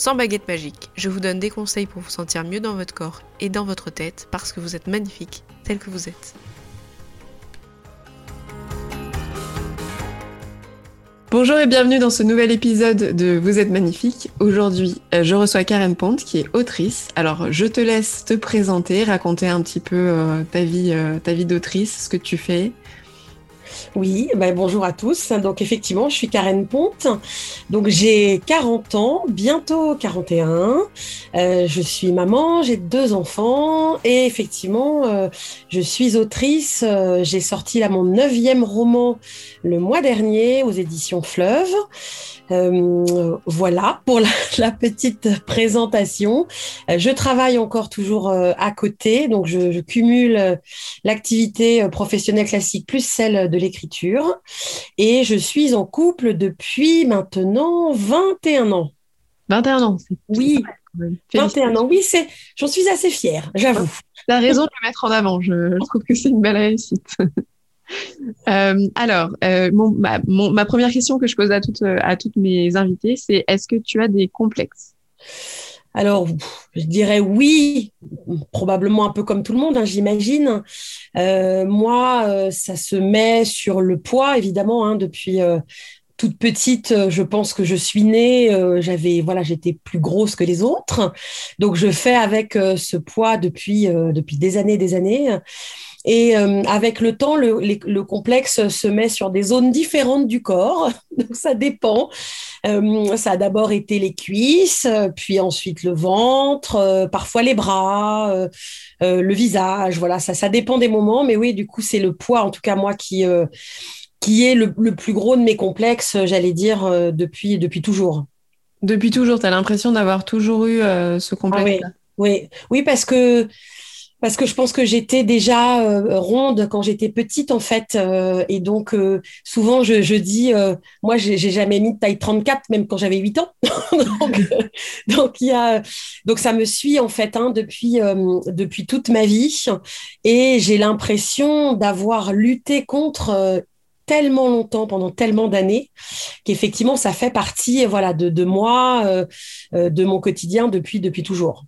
sans baguette magique. Je vous donne des conseils pour vous sentir mieux dans votre corps et dans votre tête parce que vous êtes magnifique tel que vous êtes. Bonjour et bienvenue dans ce nouvel épisode de Vous êtes magnifique. Aujourd'hui, euh, je reçois Karen Ponte qui est autrice. Alors, je te laisse te présenter, raconter un petit peu euh, ta vie, euh, ta vie d'autrice, ce que tu fais, oui, ben bonjour à tous. Donc effectivement, je suis Karen Ponte. Donc j'ai 40 ans, bientôt 41. Euh, je suis maman, j'ai deux enfants et effectivement, euh, je suis autrice. Euh, j'ai sorti là mon neuvième roman le mois dernier aux éditions Fleuve. Euh, voilà pour la, petite présentation. Euh, je travaille encore toujours euh, à côté, donc je, je cumule l'activité professionnelle classique plus celle de l'écriture. Et je suis en couple depuis maintenant 21 ans. 21 ans, oui. 21 ans, oui, c'est, j'en suis assez fière, j'avoue. As raison de le mettre en avant, je trouve que c'est une belle réussite. Euh, alors, euh, ma, première question que je pose à toutes, à toutes mes invitées, c'est est-ce que tu as des complexes? Alors, je dirais oui, probablement un peu comme tout le monde, hein, j'imagine. Euh, moi, ça se met sur le poids, évidemment, hein, depuis toute petite, je pense que je suis née, j'avais voilà, j'étais plus grosse que les autres, donc je fais avec ce poids depuis depuis des années, des années. Et euh, avec le temps, le, le, complexe se met sur des zones différentes du corps. Donc ça dépend. Euh, ça a d'abord été les cuisses, puis ensuite le ventre, euh, parfois les bras, le visage. Voilà, ça, ça dépend des moments. Mais oui, du coup, c'est le poids, en tout cas moi, qui, qui est le, le, plus gros de mes complexes, j'allais dire, depuis, depuis toujours. Depuis toujours, tu as l'impression d'avoir toujours eu ce complexe ah oui, oui, oui, parce que parce que je pense que j'étais déjà euh, ronde quand j'étais petite en fait euh, et donc euh, souvent je, je dis moi j'ai jamais mis de taille 34 même quand j'avais 8 ans donc donc il y a donc ça me suit en fait hein, depuis depuis toute ma vie et j'ai l'impression d'avoir lutté contre tellement longtemps, pendant tellement d'années, qu'effectivement, ça fait partie, voilà, de, de moi, de mon quotidien depuis, depuis toujours.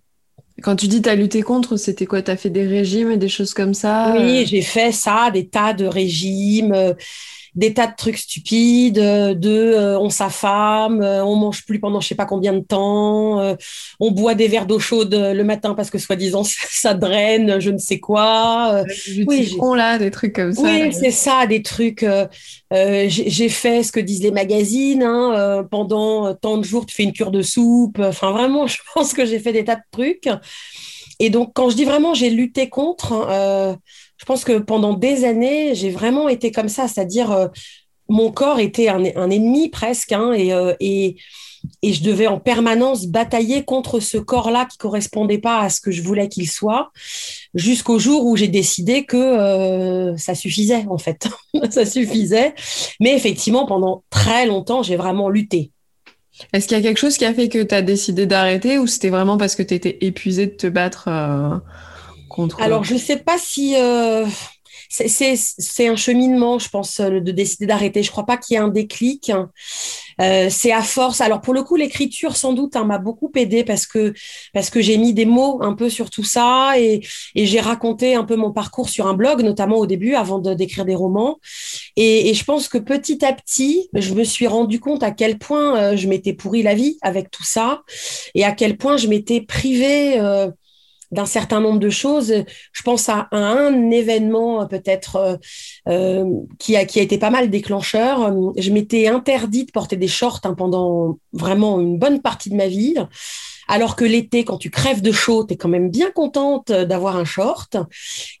Quand tu dis tu as lutté contre, c'était quoi? Tu as fait des régimes et des choses comme ça? Oui, j'ai fait ça, des tas de régimes, euh, des tas de trucs stupides, euh, de on s'affame, on mange plus pendant je sais pas combien de temps, on boit des verres d'eau chaude le matin parce que soi-disant ça draine, je ne sais quoi. oui, là, des trucs comme ça. Oui, c'est ça, des trucs. j'ai fait ce que disent les magazines. Hein, pendant tant de jours, tu fais une cure de soupe. Enfin, vraiment, je pense que j'ai fait des tas de trucs. Et donc, quand je dis vraiment j'ai lutté contre, euh, je pense que pendant des années, j'ai vraiment été comme ça, c'est-à-dire euh, mon corps était un, ennemi presque, hein, euh, et, je devais en permanence batailler contre ce corps-là qui correspondait pas à ce que je voulais qu'il soit, jusqu'au jour où j'ai décidé que ça suffisait en fait, ça suffisait. Mais effectivement, pendant très longtemps, j'ai vraiment lutté. Est-ce qu'il y a quelque chose qui a fait que tu as décidé d'arrêter ou c'était vraiment parce que tu étais épuisée de te battre euh, contre Alors, je ne sais pas si. Euh, c'est un cheminement, je pense, euh, de décider d'arrêter. Je crois pas qu'il y ait un déclic. Euh, c'est à force. Alors pour le coup, l'écriture sans doute hein, m'a beaucoup aidé parce que parce que j'ai mis des mots un peu sur tout ça et, j'ai raconté un peu mon parcours sur un blog, notamment au début, avant de d'écrire des romans. Et, je pense que petit à petit, je me suis rendu compte à quel point euh, je m'étais pourri la vie avec tout ça et à quel point je m'étais privée. D'un certain nombre de choses. Je pense à, un événement peut-être euh, euh, qui, a, été pas mal déclencheur. Je m'étais interdit de porter des shorts hein, pendant vraiment une bonne partie de ma vie. Alors que l'été, quand tu crèves de chaud, tu es quand même bien contente d'avoir un short.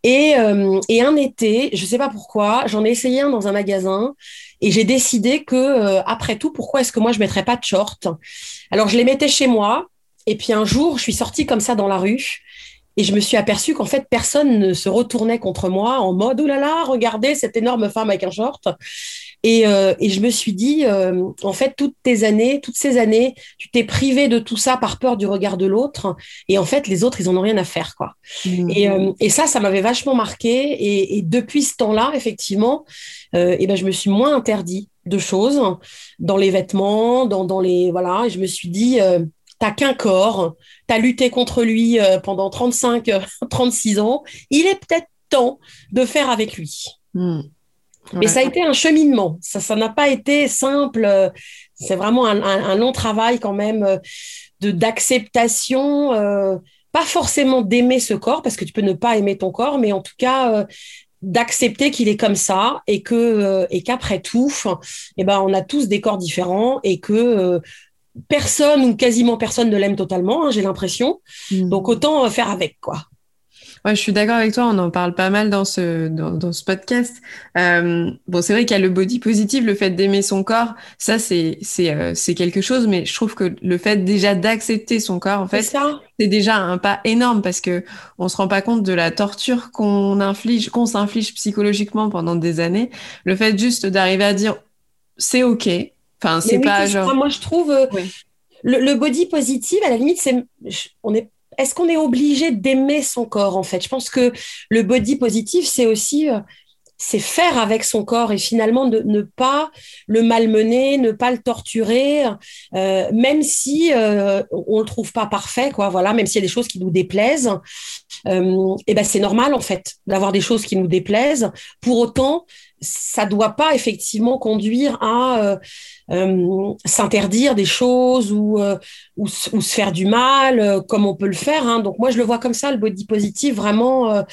Et, euh, un été, je sais pas pourquoi, j'en ai essayé un dans un magasin et j'ai décidé que, après tout, pourquoi est-ce que moi je mettrais pas de short? Alors je les mettais chez moi et puis un jour, je suis sortie comme ça dans la rue. Et je me suis aperçue qu'en fait, personne ne se retournait contre moi en mode, oh là là, regardez cette énorme femme avec un short. Et, euh, et je me suis dit, euh, en fait, toutes tes années, toutes ces années, tu t'es privé de tout ça par peur du regard de l'autre. Et en fait, les autres, ils en ont rien à faire, quoi. Mmh. Et, euh, et, ça, ça m'avait vachement marqué. Et, et depuis ce temps-là, effectivement, et ben, je me suis moins interdit de choses dans les vêtements, dans, dans les voilà. Et je me suis dit, t'as qu'un corps, t'as lutté contre lui pendant 35, 36 ans. Il est peut-être temps de faire avec lui. Mmh. Mais ça a été un cheminement. Ça, ça n'a pas été simple. C'est vraiment un, long travail quand même euh, de d'acceptation. Euh, pas forcément d'aimer ce corps parce que tu peux ne pas aimer ton corps, mais en tout cas euh, d'accepter qu'il est comme ça et que et qu'après tout, eh ben on a tous des corps différents et que personne ou quasiment personne ne l'aime totalement. Hein, j'ai l'impression. Mmh. Donc autant faire avec quoi. Ouais, je suis d'accord avec toi. On en parle pas mal dans ce dans, dans ce podcast. Euh, bon, c'est vrai qu'il y a le body positive, le fait d'aimer son corps. Ça, c'est c'est euh, c'est quelque chose. Mais je trouve que le fait déjà d'accepter son corps, en fait, c'est déjà un pas énorme parce que on se rend pas compte de la torture qu'on inflige, qu'on s'inflige psychologiquement pendant des années. Le fait juste d'arriver à dire c'est ok. Enfin, c'est pas genre. Moi, je trouve. Euh, le, le, body positive, à la limite, c'est on est est-ce qu'on est obligé d'aimer son corps en fait? Je pense que le body positif, c'est aussi euh, c'est faire avec son corps et finalement de ne pas le malmener, ne pas le torturer, euh, même si euh, on le trouve pas parfait, quoi. Voilà, même s'il y a des choses qui nous déplaisent, euh, et ben c'est normal en fait d'avoir des choses qui nous déplaisent. Pour autant, ça doit pas effectivement conduire à euh, euh, s'interdire des choses ou, euh, ou, se faire du mal comme on peut le faire. Hein. Donc moi je le vois comme ça, le body positive, vraiment,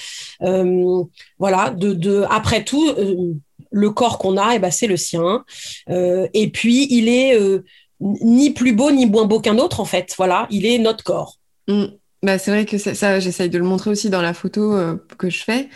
voilà, de, de, après tout, le corps qu'on a, eh ben, c'est le sien. et puis il est ni plus beau ni moins beau qu'un autre en fait. Voilà, il est notre corps. Mmh. Bah, c'est vrai que ça, j'essaye de le montrer aussi dans la photo que je fais.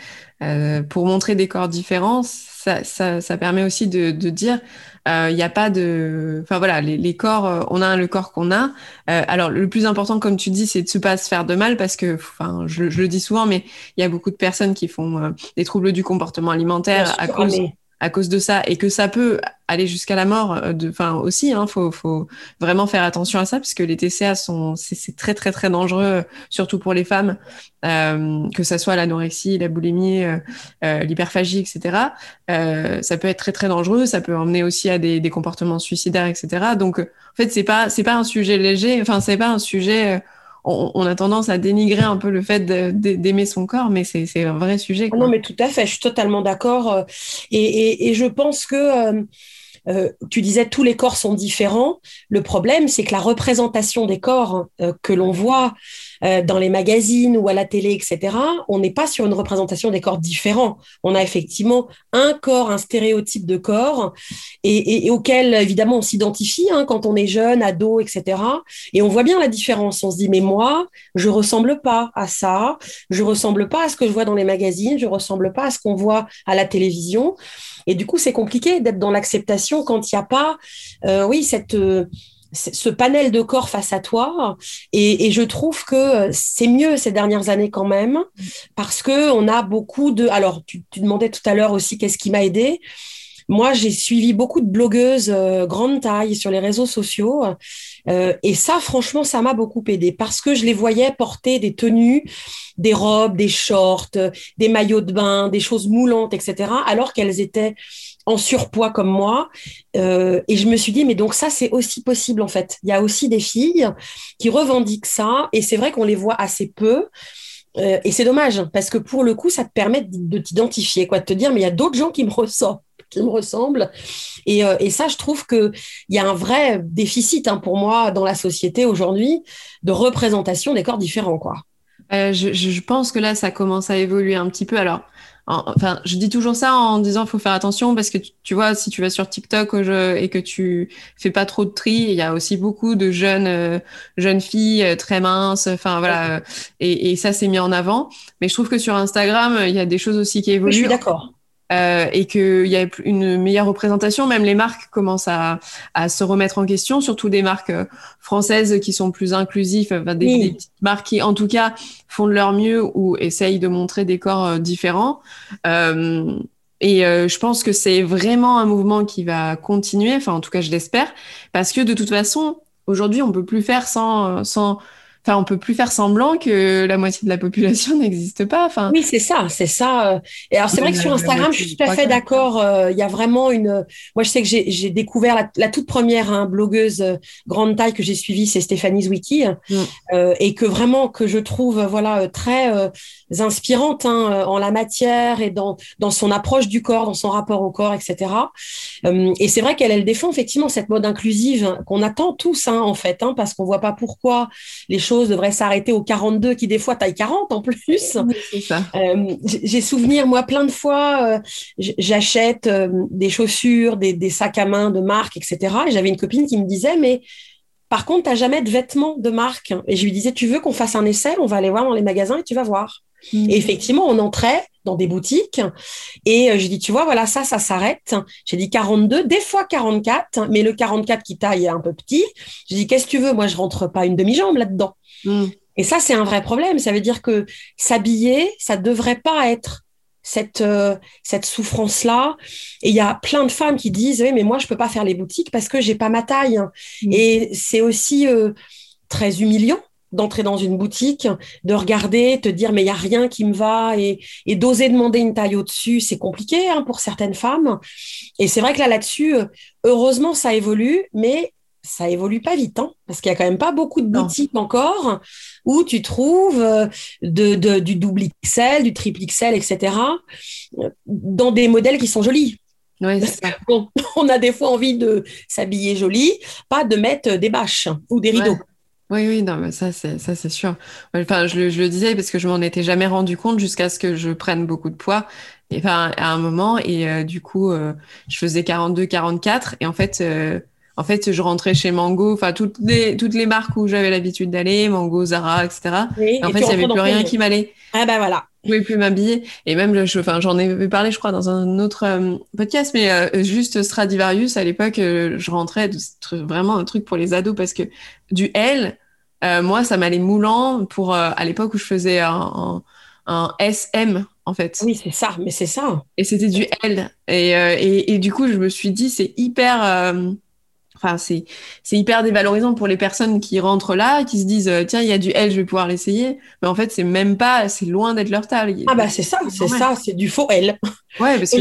Pour montrer des corps différents, ça, ça, ça permet aussi de, de dire il euh, n'y a pas de enfin voilà les, les, corps euh, on a le corps qu'on a. Euh, alors le plus important comme tu dis c'est de ne pas se faire de mal parce que enfin je, je le dis souvent mais il y a beaucoup de personnes qui font des troubles du comportement alimentaire à cause à cause de ça et que ça peut aller jusqu'à la mort euh, enfin aussi hein, faut vraiment faire attention à ça parce que les TCA sont c'est très très très dangereux surtout pour les femmes euh, que ça soit l'anorexie la boulimie euh, l'hyperphagie etc ça peut être très très dangereux ça peut emmener aussi à des, des comportements suicidaires etc donc en fait c'est pas c'est pas un sujet léger enfin c'est pas un sujet on, a tendance à dénigrer un peu le fait d'aimer son corps, mais c'est un vrai sujet. Non, mais tout à fait, je suis totalement d'accord. Euh, et, je pense que euh, tu disais tous les corps sont différents. Le problème, c'est que la représentation des corps euh, que l'on voit euh, dans les magazines ou à la télé, etc., on n'est pas sur une représentation des corps différents. On a effectivement un corps, un stéréotype de corps, et, auquel évidemment on s'identifie hein, quand on est jeune, ado, etc. Et on voit bien la différence. On se dit mais moi, je ressemble pas à ça, je ressemble pas à ce que je vois dans les magazines, je ressemble pas à ce qu'on voit à la télévision. Et du coup, c'est compliqué d'être dans l'acceptation quand il n'y a pas, euh, oui, cette euh, ce panel de corps face à toi. Et, je trouve que c'est mieux ces dernières années quand même, parce que on a beaucoup de. Alors, tu, tu demandais tout à l'heure aussi qu'est-ce qui m'a aidé. Moi, j'ai suivi beaucoup de blogueuses euh, grande taille sur les réseaux sociaux. Euh, et ça, franchement, ça m'a beaucoup aidé parce que je les voyais porter des tenues, des robes, des shorts, des maillots de bain, des choses moulantes, etc., alors qu'elles étaient en surpoids comme moi. Euh, et je me suis dit, mais donc ça, c'est aussi possible en fait. Il y a aussi des filles qui revendiquent ça. Et c'est vrai qu'on les voit assez peu. Euh, et c'est dommage parce que pour le coup, ça te permet de t'identifier, quoi, de te dire, mais il y a d'autres gens qui me ressortent qui me ressemblent. Et, euh, et ça, je trouve qu'il y a un vrai déficit hein, pour moi dans la société aujourd'hui de représentation des corps différents. Quoi. Euh, je, je, pense que là, ça commence à évoluer un petit peu. Alors, enfin, je dis toujours ça en disant faut faire attention parce que tu, vois, si tu vas sur TikTok et que tu fais pas trop de tri, il y a aussi beaucoup de jeunes euh, jeunes filles très minces. Enfin voilà, et, et ça c'est mis en avant. Mais je trouve que sur Instagram, il y a des choses aussi qui évoluent. je suis d'accord euh, et qu'il y a une meilleure représentation. Même les marques commencent à, à, se remettre en question, surtout des marques euh, françaises qui sont plus inclusives, enfin, des, des, petites marques qui, en tout cas, font de leur mieux ou essayent de montrer des corps euh, différents. Euh, et euh, je pense que c'est vraiment un mouvement qui va continuer, enfin en tout cas je l'espère, parce que de toute façon, aujourd'hui on peut plus faire sans, sans Enfin, on peut plus faire semblant que la moitié de la population n'existe pas. Enfin, oui, c'est ça, c'est ça. Et alors, c'est vrai que sur Instagram, je suis tout à fait d'accord. Euh, il y a vraiment une. Moi, je sais que j'ai découvert la, toute première hein, blogueuse euh, grande taille que j'ai suivie, c'est Stéphanie Zwicky, mm. euh, et que vraiment que je trouve voilà très euh, inspirante hein, en la matière et dans dans son approche du corps, dans son rapport au corps, etc. et c'est vrai qu'elle elle défend effectivement cette mode inclusive qu'on attend tous hein, en fait, hein, parce qu'on voit pas pourquoi les choses devrait s'arrêter au 42 qui des fois taille 40 en plus. Euh, j'ai souvenir, moi, plein de fois, euh, j'achète euh, des chaussures, des, sacs à main de marque, etc. Et j'avais une copine qui me disait, mais par contre, tu n'as jamais de vêtements de marque. Et je lui disais, tu veux qu'on fasse un essai? On va aller voir dans les magasins et tu vas voir. Mm. Et effectivement, on entrait dans des boutiques et je dis, tu vois, voilà, ça, ça s'arrête. J'ai dit 42, des fois 44, mais le 44 qui taille est un peu petit. Je dis, qu'est-ce que tu veux? Moi, je rentre pas une demi-jambe là-dedans. Mm. Et ça, c'est un vrai problème. Ça veut dire que s'habiller, ça devrait pas être cette, euh, cette souffrance-là. Et il y a plein de femmes qui disent, oui, mais moi, je peux pas faire les boutiques parce que j'ai pas ma taille. Mm. Et c'est aussi euh, très humiliant d'entrer dans une boutique, de regarder, te dire mais il y a rien qui me va et, et d'oser demander une taille au-dessus, c'est compliqué hein, pour certaines femmes. Et c'est vrai que là là-dessus, euh, heureusement ça évolue, mais ça évolue pas vite, hein, parce qu'il y a quand même pas beaucoup de boutiques encore où tu trouves euh, de, du double XL, du triple XL, etc., dans des modèles qui sont jolis. on a des fois envie de s'habiller joli, pas de mettre des bâches ou des rideaux. Oui, oui, non, mais ça, c'est, ça, c'est sûr. Enfin, je, le disais parce que je m'en étais jamais rendu compte jusqu'à ce que je prenne beaucoup de poids. Et enfin, à un moment, et euh, du coup, euh, je faisais 42, 44, et en fait, en fait, je rentrais chez Mango, enfin toutes les toutes les marques où j'avais l'habitude d'aller, Mango, Zara, etc. et en fait, il n'y avait plus rien qui m'allait. Ah ben voilà. Je pouvais plus m'habiller. Et même, enfin, j'en ai parlé, je crois, dans un autre euh, podcast, mais euh, juste Stradivarius, à l'époque, euh, je rentrais vraiment un truc pour les ados parce que du L, moi, ça m'allait moulant pour, à l'époque où je faisais un, un, SM, en fait. Oui, c'est ça, mais c'est ça. Et c'était du L. Et, et, et, du coup, je me suis dit, c'est hyper Enfin, c'est c'est hyper dévalorisant pour les personnes qui rentrent là, qui se disent tiens il y a du L, je vais pouvoir l'essayer. Mais en fait c'est même pas, c'est loin d'être leur taille. Ah bah c'est ça, c'est ça, c'est du faux L. Ouais, parce que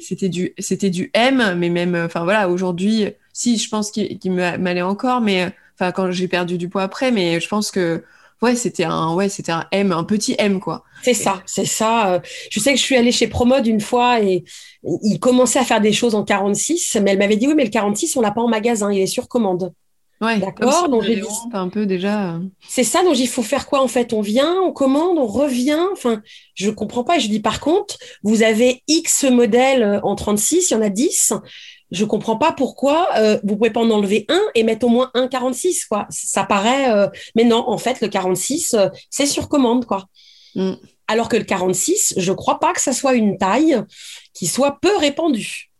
c'était du c'était du M, mais même enfin voilà aujourd'hui, si je pense qu'il m'allait encore, mais enfin quand j'ai perdu du poids après, mais je pense que ouais, c'était un, ouais, c'était un M, un petit M, quoi. C'est ça, c'est ça. Euh, je sais que je suis allée chez Promode une fois et il commençait à faire des choses en 46, mais elle m'avait dit oui, mais le 46, on l'a pas en magasin, il est sur commande. Ouais, d'accord. Donc j'ai dit un peu déjà. Euh. C'est ça, donc il faut faire quoi en fait? On vient, on commande, on revient. Enfin, je comprends pas. Je dis par contre, vous avez X modèles euh, en 36, il y en a 10 je comprends pas pourquoi euh, vous pouvez pas en enlever un et mettre au moins un 46 quoi. Ça paraît euh, mais non, en fait le 46 euh, c'est sur commande quoi. Mm. Alors que le 46, je crois pas que ça soit une taille qui soit peu répandue.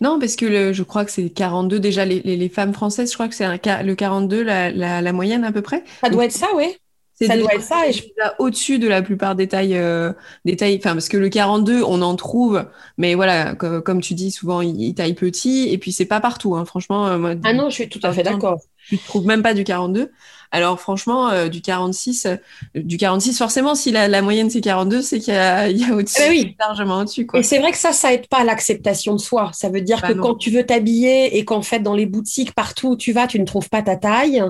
Non, parce que le, je crois que c'est 42 déjà les, les, femmes françaises, je crois que c'est le 42 la, la, la, moyenne à peu près. Ça doit être ça, oui. Ça doit être ça. Et je... au-dessus de la plupart des tailles, euh, des tailles, enfin parce que le 42, on en trouve, mais voilà, comme tu dis, souvent il, taille petit, et puis c'est pas partout. Hein, franchement, euh, moi. Ah non, je suis tout à fait d'accord. Tu trouves même pas du 42. Alors franchement, euh, du 46, euh, du 46, forcément, si la, moyenne c'est 42, c'est qu'il y a, il y a au-dessus, eh oui. largement au-dessus. Et c'est vrai que ça, ça aide pas à l'acceptation de soi. Ça veut dire bah que quand tu veux t'habiller et qu'en fait, dans les boutiques, partout où tu vas, tu ne trouves pas ta taille,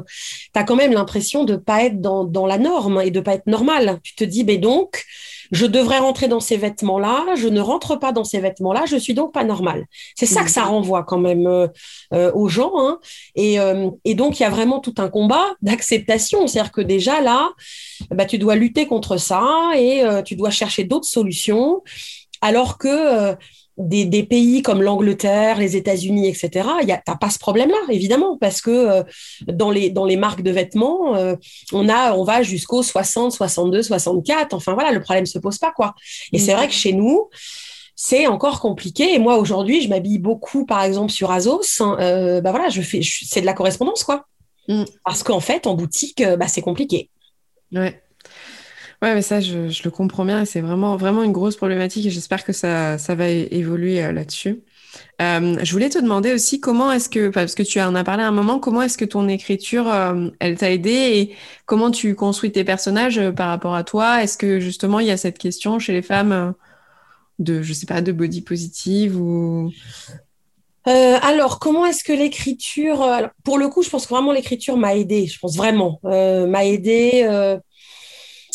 tu as quand même l'impression de pas être dans, dans la norme et de pas être normal. Tu te dis, mais donc, je devrais rentrer dans ces vêtements-là, je ne rentre pas dans ces vêtements-là, je suis donc pas normale. C'est ça que ça renvoie quand même euh, aux gens. Hein. Et, et, donc, il y a vraiment tout un combat d'acceptation. C'est-à-dire que déjà là, bah, tu dois lutter contre ça et tu dois chercher d'autres solutions. Alors que des, pays comme l'Angleterre, les États-Unis, etc., tu n'as pas ce problème-là, évidemment, parce que euh, dans, les, marques de vêtements, euh, on, va jusqu'au 60, 62, 64. Enfin, voilà, le problème ne se pose pas, quoi. Et c'est vrai que chez nous, c'est encore compliqué. Et moi, aujourd'hui, je m'habille beaucoup, par exemple, sur Azos. Euh, bah c'est de la correspondance, quoi. Mm. Parce qu'en fait, en boutique, euh, bah, c'est compliqué. Ouais. Ouais, mais ça, je, le comprends bien et c'est vraiment, vraiment une grosse problématique et j'espère que ça, ça va évoluer là-dessus. Euh, je voulais te demander aussi comment est-ce que, parce que tu en as parlé à un moment, comment est-ce que ton écriture, euh, elle t'a aidé et comment tu construis tes personnages euh, par rapport à toi? Est-ce que justement il y a cette question chez les femmes de, je sais pas, de body positive ou alors, comment est-ce que l'écriture, pour le coup, je pense que vraiment l'écriture m'a aidé. Je pense vraiment m'a aidé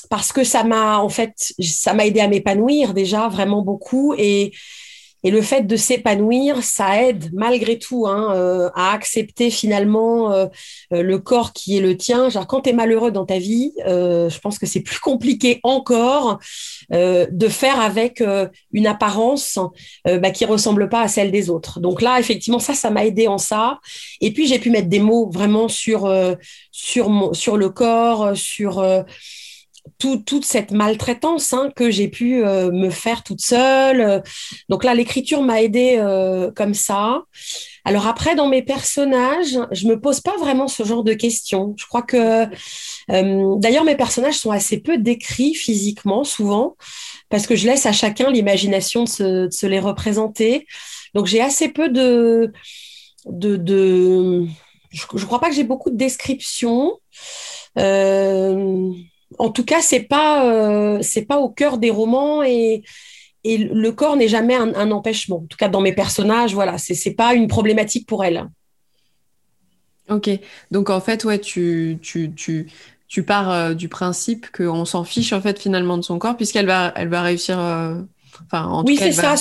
parce que ça m'a, en fait, ça m'a aidé à m'épanouir déjà vraiment beaucoup et et le fait de s'épanouir, ça aide malgré tout hein, euh, à accepter finalement euh, euh, le corps qui est le tien. Genre, quand tu es malheureux dans ta vie, je pense que c'est plus compliqué encore de faire avec une apparence bah, qui ressemble pas à celle des autres. Donc là, effectivement, ça, ça m'a aidé en ça. Et puis, j'ai pu mettre des mots vraiment sur, sur, le corps, sur toute cette maltraitance hein, que j'ai pu euh, me faire toute seule. Donc là, l'écriture m'a aidée euh, comme ça. Alors après, dans mes personnages, je me pose pas vraiment ce genre de questions. Je crois que, euh, d'ailleurs, mes personnages sont assez peu décrits physiquement, souvent, parce que je laisse à chacun l'imagination de, se, les représenter. Donc j'ai assez peu de, de, de... je, ne crois pas que j'ai beaucoup de descriptions. Euh, en tout cas, c'est pas euh, c'est pas au cœur des romans et, et le corps n'est jamais un, empêchement. En tout cas, dans mes personnages, voilà, c'est c'est pas une problématique pour elle. Ok, donc en fait, ouais, tu tu tu tu pars euh, du principe qu'on s'en fiche en fait finalement de son corps puisqu'elle va elle va réussir. Euh, enfin, en oui, c'est ça.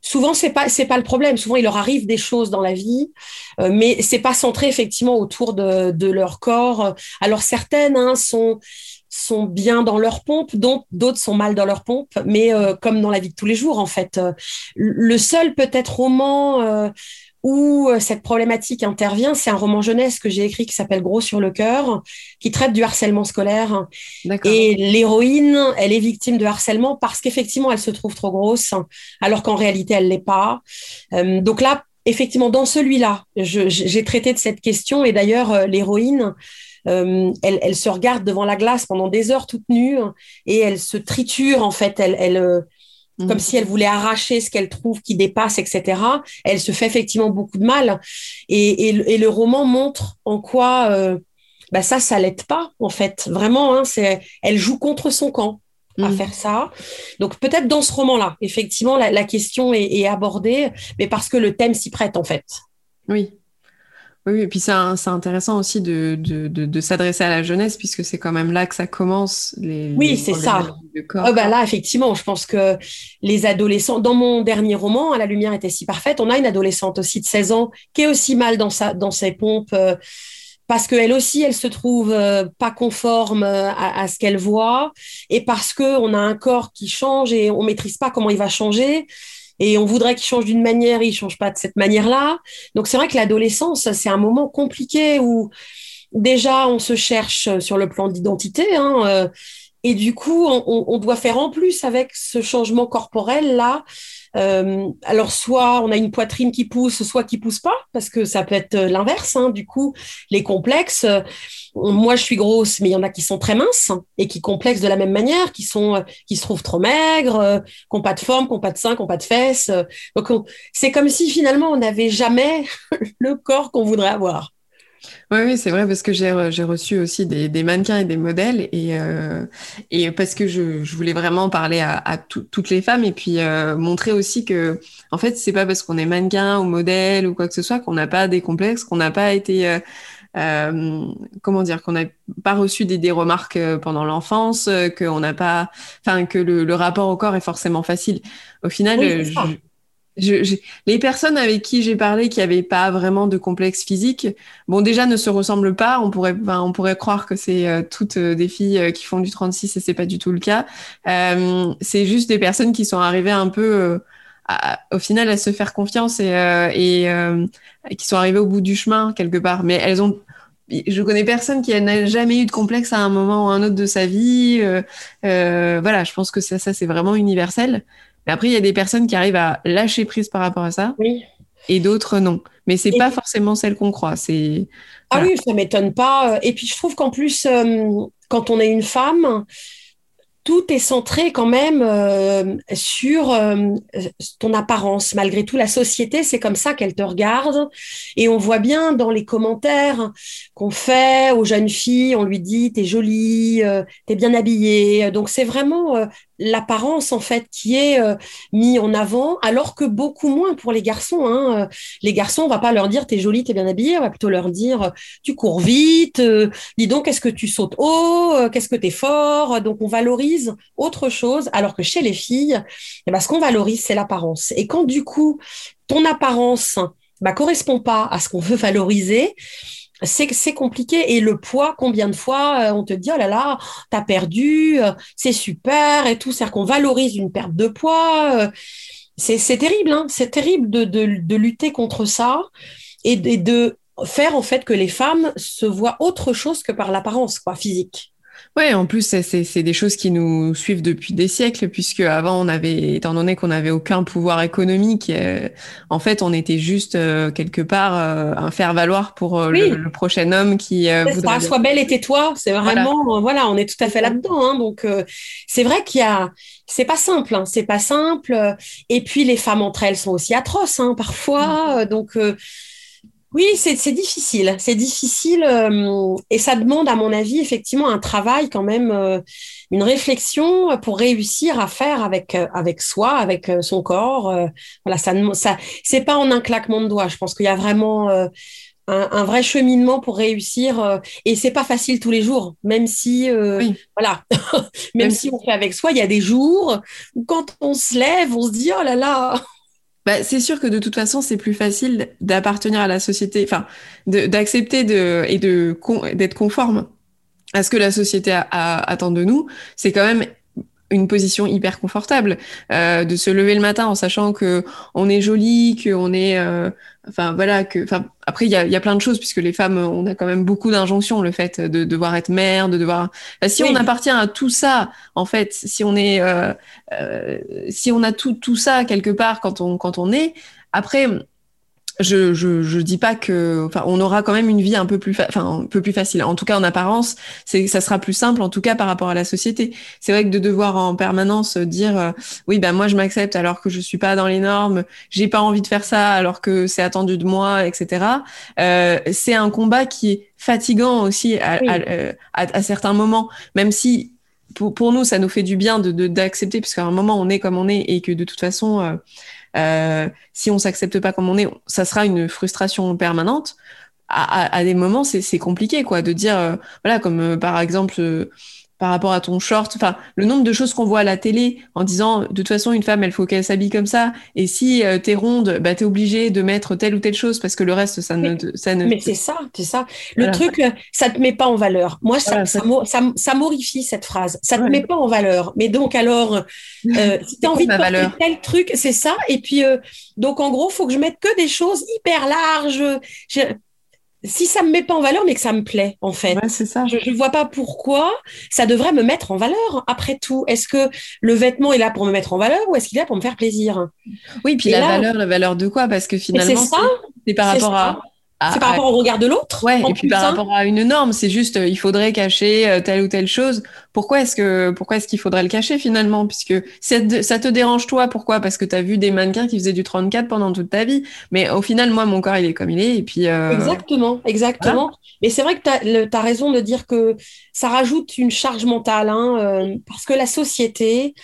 souvent, c'est pas c'est pas le problème. Souvent, il leur arrive des choses dans la vie, mais c'est pas centré effectivement autour de, de leur corps. Alors certaines hein, sont sont bien dans leur pompe, d'autres sont mal dans leur pompe, mais euh, comme dans la vie de tous les jours, en fait. Euh, le seul peut-être roman euh, où cette problématique intervient, c'est un roman jeunesse que j'ai écrit qui s'appelle Gros sur le cœur, qui traite du harcèlement scolaire. Et l'héroïne, elle est victime de harcèlement parce qu'effectivement, elle se trouve trop grosse, alors qu'en réalité, elle l'est pas. donc là, effectivement, dans celui-là, j'ai traité de cette question et d'ailleurs, l'héroïne, euh, elle, se regarde devant la glace pendant des heures toute nue et elle se triture en fait. Elle, euh, mhm. comme si elle voulait arracher ce qu'elle trouve qui dépasse, etc. Elle se fait effectivement beaucoup de mal. Et, le roman montre en quoi euh, bah ça, ça l'aide pas, en fait. Vraiment, hein, c'est, elle joue contre son camp à mhm. faire ça. Donc peut-être dans ce roman-là, effectivement, la, question est, est, abordée, mais parce que le thème s'y prête, en fait. Oui. Oui, et puis c'est intéressant aussi de, de, de, s'adresser à la jeunesse, puisque c'est quand même là que ça commence. Les, oui, c'est ça. Oh, là, effectivement, je pense que les adolescents, dans mon dernier roman, La lumière était si parfaite, on a une adolescente aussi de 16 ans qui est aussi mal dans, sa, dans ses pompes. Euh, parce qu'elle aussi, elle se trouve euh, pas conforme euh, à, à ce qu'elle voit, et parce qu'on a un corps qui change et on maîtrise pas comment il va changer et on voudrait qu'il change d'une manière, il change pas de cette manière-là. Donc c'est vrai que l'adolescence, c'est un moment compliqué où déjà on se cherche sur le plan d'identité. Hein, euh, et du coup, on, doit faire en plus avec ce changement corporel là. Euh, alors soit on a une poitrine qui pousse, soit qui pousse pas, parce que ça peut être l'inverse. Hein. Du coup, les complexes. Euh, moi, je suis grosse, mais il y en a qui sont très minces et qui complexent de la même manière, qui sont, euh, qui se trouvent trop maigres, qui n'ont pas de forme, qui n'ont pas de seins, qui n'ont pas de fesses. Donc, c'est comme si finalement on n'avait jamais le corps qu'on voudrait avoir. Oui, oui, c'est vrai parce que j'ai reçu aussi des, mannequins et des modèles et, euh, et parce que je, je, voulais vraiment parler à, à toutes les femmes et puis euh, montrer aussi que en fait c'est pas parce qu'on est mannequin ou modèle ou quoi que ce soit qu'on n'a pas des complexes, qu'on n'a pas été euh, comment dire qu'on n'a pas reçu des, des remarques pendant l'enfance, qu'on n'a pas, enfin que le, le, rapport au corps est forcément facile. Au final, je, je, les personnes avec qui j'ai parlé qui n'avaient pas vraiment de complexe physique, bon déjà ne se ressemblent pas. On pourrait, on pourrait croire que c'est euh, toutes euh, des filles euh, qui font du 36 et c'est pas du tout le cas. c'est juste des personnes qui sont arrivées un peu, au final, à se faire confiance et, et qui sont arrivées au bout du chemin quelque part. Mais elles ont, je connais personne qui n'a jamais eu de complexe à un moment ou un autre de sa vie. voilà, je pense que ça, ça c'est vraiment universel. Mais après, il y a des personnes qui arrivent à lâcher prise par rapport à ça. Oui. Et d'autres, non. Mais c'est pas forcément celle qu'on croit. C'est. Ah oui, ça m'étonne pas. Et puis, je trouve qu'en plus, euh, quand on est une femme, tout est centré quand même euh, sur euh, ton apparence. Malgré tout, la société, c'est comme ça qu'elle te regarde. Et on voit bien dans les commentaires qu'on fait aux jeunes filles, on lui dit, t'es jolie, euh, t'es bien habillée. Donc c'est vraiment l'apparence en fait qui est euh, mis en avant, alors que beaucoup moins pour les garçons. Hein. Les garçons, on va pas leur dire t'es jolie, t'es bien habillée, on va plutôt leur dire tu cours vite, euh, dis donc est-ce que tu sautes haut, euh, qu'est-ce que tu es fort. Donc on valorise autre chose, alors que chez les filles, eh ben, ce qu'on valorise c'est l'apparence. Et quand du coup ton apparence bah, correspond pas à ce qu'on veut valoriser, c'est compliqué. Et le poids, combien de fois euh, on te dit, oh là là, t'as perdu, euh, c'est super et tout. C'est-à-dire qu'on valorise une perte de poids. Euh, c'est terrible, hein c'est terrible de, lutter contre ça et de, de faire en fait que les femmes se voient autre chose que par l'apparence quoi physique. Ouais, en plus, c'est des choses qui nous suivent depuis des siècles, puisque avant, on avait, étant donné qu'on n'avait aucun pouvoir économique, euh, en fait, on était juste euh, quelque part euh, un faire valoir pour le, prochain homme qui voudrait. Sois belle et tais-toi. C'est vraiment, voilà. on est tout à fait là-dedans. Hein, donc, c'est vrai qu'il y a, c'est pas simple, hein, c'est pas simple. Et puis, les femmes entre elles sont aussi atroces, hein, parfois. Donc oui, c'est difficile. C'est difficile euh, et ça demande, à mon avis, effectivement, un travail quand même, euh, une réflexion pour réussir à faire avec euh, avec soi, avec son corps. voilà, ça, ça c'est pas en un claquement de doigts. Je pense qu'il y a vraiment un, un, vrai cheminement pour réussir et c'est pas facile tous les jours, même si voilà, même si on fait avec soi. Il y a des jours où quand on se lève, on se dit oh là là. Bah, c'est sûr que de toute façon, c'est plus facile d'appartenir à la société, enfin, d'accepter de, et de d'être conforme à ce que la société attend de nous. C'est quand même une position hyper confortable euh, de se lever le matin en sachant que on est joli, que on est, euh, enfin voilà, que, enfin après il y a, y a plein de choses puisque les femmes, on a quand même beaucoup d'injonctions, le fait de devoir être mère, de devoir, si on appartient à tout ça, en fait, si on est, euh, euh, si on a tout tout ça quelque part quand on quand on est, après je, je, je dis pas que, enfin, on aura quand même une vie un peu plus, enfin, un peu plus facile. En tout cas, en apparence, c'est, ça sera plus simple, en tout cas par rapport à la société. C'est vrai que de devoir en permanence dire, euh, oui, ben moi je m'accepte alors que je suis pas dans les normes, j'ai pas envie de faire ça alors que c'est attendu de moi, etc. Euh, c'est un combat qui est fatigant aussi à, euh, à, à, certains moments, même si pour, pour, nous ça nous fait du bien de, d'accepter, puisqu'à un moment on est comme on est et que de toute façon euh, euh, si on s'accepte pas comme on est, ça sera une frustration permanente. À, à, à des moments, c'est compliqué, quoi, de dire, euh, voilà, comme euh, par exemple par rapport à ton short, enfin le nombre de choses qu'on voit à la télé en disant de toute façon une femme elle faut qu'elle s'habille comme ça. Et si euh, t'es ronde bah t'es obligé de mettre telle ou telle chose parce que le reste ça ne ça ne mais c'est ça c'est ça. Le truc ça te met pas en valeur. Moi ça ça, ça, morifie cette phrase. Ça te met pas en valeur. Mais donc alors euh, si t'as envie de porter valeur tel truc c'est ça. Et puis euh, donc en gros faut que je mette que des choses hyper larges si ça me met pas en valeur, mais que ça me plaît, en fait. c'est ça. Je ne vois pas pourquoi ça devrait me mettre en valeur, après tout. Est-ce que le vêtement est là pour me mettre en valeur ou est-ce qu'il est là pour me faire plaisir? Oui, puis la valeur, la valeur de quoi? Parce que finalement, c'est par rapport à c'est par rapport au regard de l'autre. Ouais, et puis par rapport à une norme, c'est juste euh, il faudrait cacher euh, telle ou telle chose. Pourquoi est-ce que pourquoi est-ce qu'il faudrait le cacher finalement? Puisque ça te, ça te dérange toi, pourquoi? Parce que tu as vu des mannequins qui faisaient du 34 pendant toute ta vie. Mais au final, moi, mon corps, il est comme il est. Et puis. Euh... Exactement, exactement. Mais c'est vrai que tu as, as, raison de dire que ça rajoute une charge mentale, hein, euh, parce que la société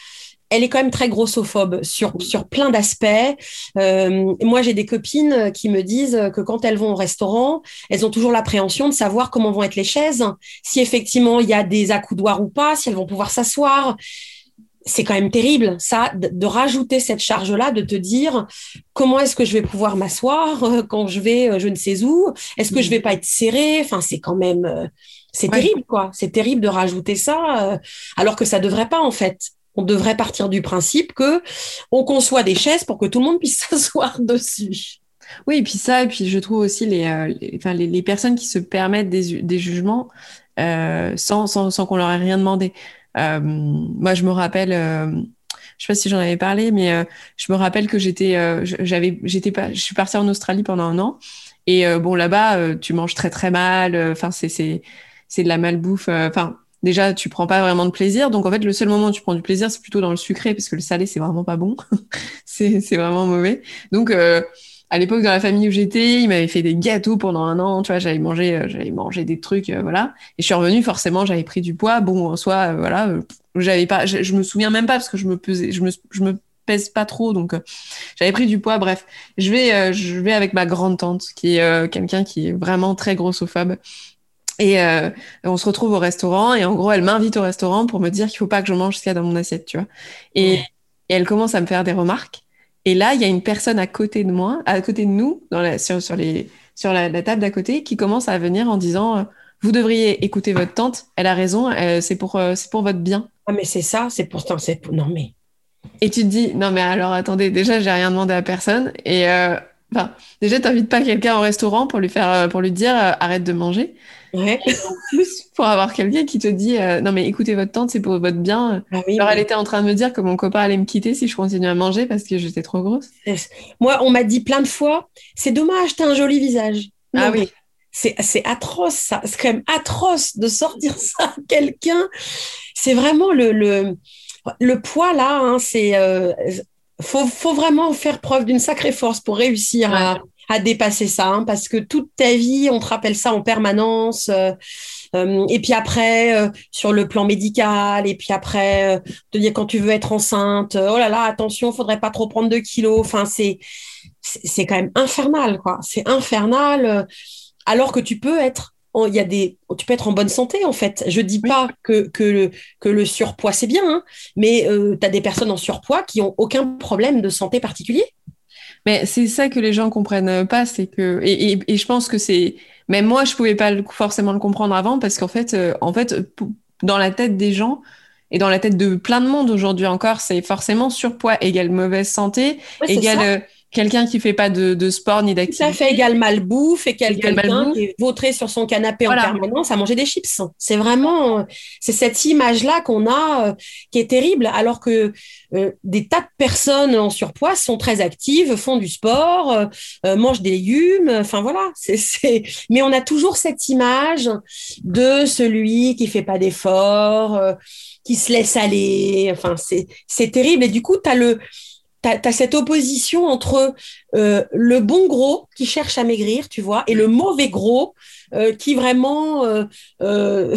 elle est quand même très grossophobe sur, sur plein d'aspects. Euh, moi, j'ai des copines qui me disent que quand elles vont au restaurant, elles ont toujours l'appréhension de savoir comment vont être les chaises, si effectivement il y a des accoudoirs ou pas, si elles vont pouvoir s'asseoir. C'est quand même terrible, ça, de, rajouter cette charge-là, de te dire comment est-ce que je vais pouvoir m'asseoir euh, quand je vais, euh, je ne sais où, est-ce que je vais pas être serrée? Enfin, c'est quand même, c'est terrible, quoi. C'est terrible de rajouter ça, alors que ça devrait pas, en fait on devrait partir du principe que on conçoit des chaises pour que tout le monde puisse s'asseoir dessus. Oui, et puis ça, et puis je trouve aussi les, euh, les, personnes qui se permettent des, jugements euh, sans, sans, sans qu'on leur ait rien demandé. Euh, moi, je me rappelle je sais pas si j'en avais parlé, mais je me rappelle que j'étais, j'avais, j'étais pas, je suis partie en Australie pendant un an. Et bon, là-bas, tu manges très très mal. Enfin, c'est c'est c'est de la malbouffe. Enfin, déjà, tu prends pas vraiment de plaisir. Donc, en fait, le seul moment où tu prends du plaisir, c'est plutôt dans le sucré, parce que le salé, c'est vraiment pas bon. c'est vraiment mauvais. Donc à l'époque dans la famille où j'étais, il m'avait fait des gâteaux pendant un an, tu vois, j'avais mangé, euh, j'avais mangé des trucs, euh, voilà. Et je suis revenue, forcément, j'avais pris du poids. Bon, en soi, euh, voilà, j'avais pas, je, me souviens même pas parce que je me pesais, je me, je me pèse pas trop, donc j'avais pris du poids. Bref, je vais, je vais avec ma grande tante, qui est quelqu'un qui est vraiment très grossophobe. Et on se retrouve au restaurant et en gros, elle m'invite au restaurant pour me dire qu'il faut pas que je mange ce qu'il y a dans mon assiette, tu vois. Et, et elle commence à me faire des remarques. Et là, il y a une personne à côté de moi, à côté de nous, dans la, sur, sur, les, sur la, table d'à côté, qui commence à venir en disant euh, Vous devriez écouter votre tante, elle a raison, euh, c'est pour, euh, c'est pour votre bien. Ah, mais c'est ça, c'est pourtant, c'est pour... Non, mais. Et tu te dis Non, mais alors attendez, déjà, j'ai rien demandé à personne. Et enfin, déjà, t'invites pas quelqu'un au restaurant pour lui, faire, pour lui dire Arrête de manger. Ouais. en plus, pour avoir quelqu'un qui te dit euh, non mais écoutez votre tante, c'est pour votre bien. Ah Alors elle était en train de me dire que mon copain allait me quitter si je continuais à manger parce que j'étais trop grosse. Moi, on m'a dit plein de fois, c'est dommage, t'as un joli visage. ah oui. C'est atroce, ça. C'est quand même atroce de sortir ça à quelqu'un. C'est vraiment le, le, le, poids là. Hein, c'est euh, faut, faut, vraiment faire preuve d'une sacrée force pour réussir à à dépasser ça, hein, parce que toute ta vie, on te rappelle ça en permanence. Euh, euh, et puis après, euh, sur le plan médical, et puis après, te dire quand tu veux être enceinte, oh là là, attention, faudrait pas trop prendre de kilos. Enfin, c'est c'est quand même infernal, quoi. C'est infernal, alors que tu peux être il y a des, tu peux être en bonne santé en fait. Je dis pas que, que, le, que le surpoids c'est bien, hein, mais tu as des personnes en surpoids qui ont aucun problème de santé particulier. Mais c'est ça que les gens comprennent pas, c'est que et, et, et, je pense que c'est même moi je pouvais pas forcément le comprendre avant parce qu'en fait euh, en fait dans la tête des gens et dans la tête de plein de monde aujourd'hui encore, c'est forcément surpoids égale mauvaise santé égale quelqu'un qui fait pas de, de sport ni d'activité. Ça fait égal malbouffe et quelqu'un qui est vautré sur son canapé en permanence à manger des chips. C'est vraiment, c'est cette image-là qu'on a euh, qui est terrible, alors que euh, des tas de personnes en surpoids sont très actives, font du sport, euh, mangent des légumes. Enfin voilà, c'est, mais on a toujours cette image de celui qui fait pas d'efforts, qui se laisse aller. Enfin, c'est, c'est terrible. Et du coup, tu as le, tu as, cette opposition entre euh, le bon gros qui cherche à maigrir, tu vois, et le mauvais gros euh, qui vraiment euh,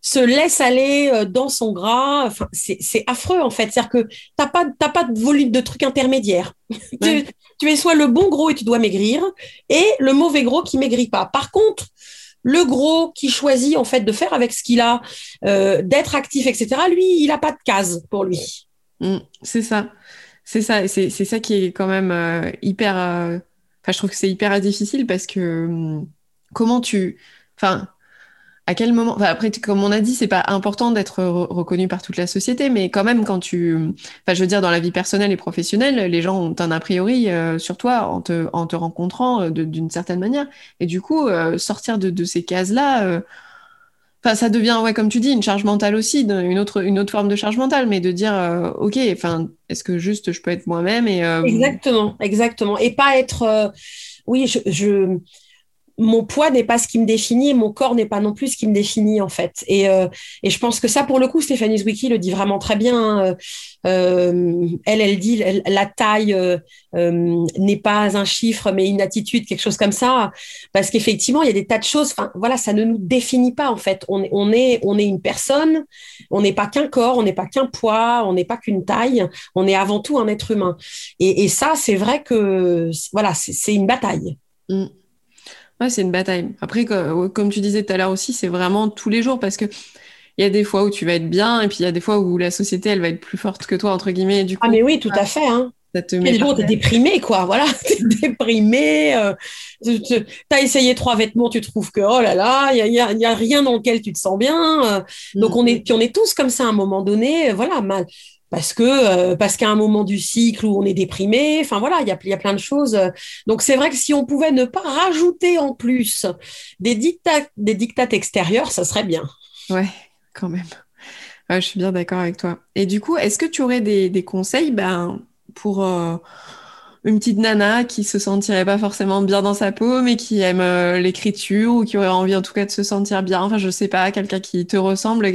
se, laisse aller dans son gras. Enfin, c'est affreux en fait. C'est-à-dire que tu n'as pas, pas de volume de trucs intermédiaires. tu, es soit le bon gros et tu dois maigrir, et le mauvais gros qui maigrit pas. Par contre, le gros qui choisit en fait de faire avec ce qu'il a, d'être actif, etc. Lui, il n'a pas de case pour lui. Mmh, c'est ça. C'est ça, c'est ça qui est quand même euh, hyper. Euh, enfin, je trouve que c'est hyper difficile parce que hum, comment tu. Enfin, à quel moment. Enfin, après, comme on a dit, c'est pas important d'être reconnu par toute la société, mais quand même, quand tu. Enfin, je veux dire, dans la vie personnelle et professionnelle, les gens ont un a priori euh, sur toi en te, en te rencontrant d'une certaine manière. Et du coup, sortir de, de ces cases-là Ça devient, ouais, comme tu dis, une charge mentale aussi, une autre, une autre forme de charge mentale, mais de dire, euh, ok, enfin, est-ce que juste je peux être moi-même et euh, exactement, exactement, et pas être, euh, oui, je, mon poids n'est pas ce qui me définit, mon corps n'est pas non plus ce qui me définit en fait. Et, euh, et je pense que ça, pour le coup, Stéphanie Zwicky le dit vraiment très bien. Hein. Euh, elle, elle dit la taille euh, n'est pas un chiffre, mais une attitude, quelque chose comme ça. Parce qu'effectivement, il y a des tas de choses. Voilà, ça ne nous définit pas en fait. On est, une personne. On n'est pas qu'un corps, on n'est pas qu'un poids, on n'est pas qu'une taille. On est avant tout un être humain. Et, et ça, c'est vrai que voilà, c'est une bataille. Mm. Ouais, c'est une bataille. Après, comme tu disais tout à l'heure aussi, c'est vraiment tous les jours parce que il y a des fois où tu vas être bien et puis il y a des fois où la société, elle va être plus forte que toi, entre guillemets. Du ah, mais oui, tout à fait. Hein. Ça te met. t'es déprimé, quoi. Voilà, t'es déprimé. Euh, t'as essayé trois vêtements, tu trouves que, oh là là, il n'y a, y a, rien dans lequel tu te sens bien. Euh. donc, on est, puis on est tous comme ça à un moment donné. Voilà, mal parce que euh, parce qu'à un moment du cycle où on est déprimé, enfin voilà, il y a, y a plein de choses. Donc c'est vrai que si on pouvait ne pas rajouter en plus des des dictats extérieurs, ça serait bien. Ouais, quand même. je suis bien d'accord avec toi. Et du coup, est-ce que tu aurais des, conseils ben, pour euh, une petite nana qui se sentirait pas forcément bien dans sa peau, mais qui aime euh, l'écriture ou qui aurait envie en tout cas de se sentir bien? Enfin, je sais pas, quelqu'un qui te ressemble,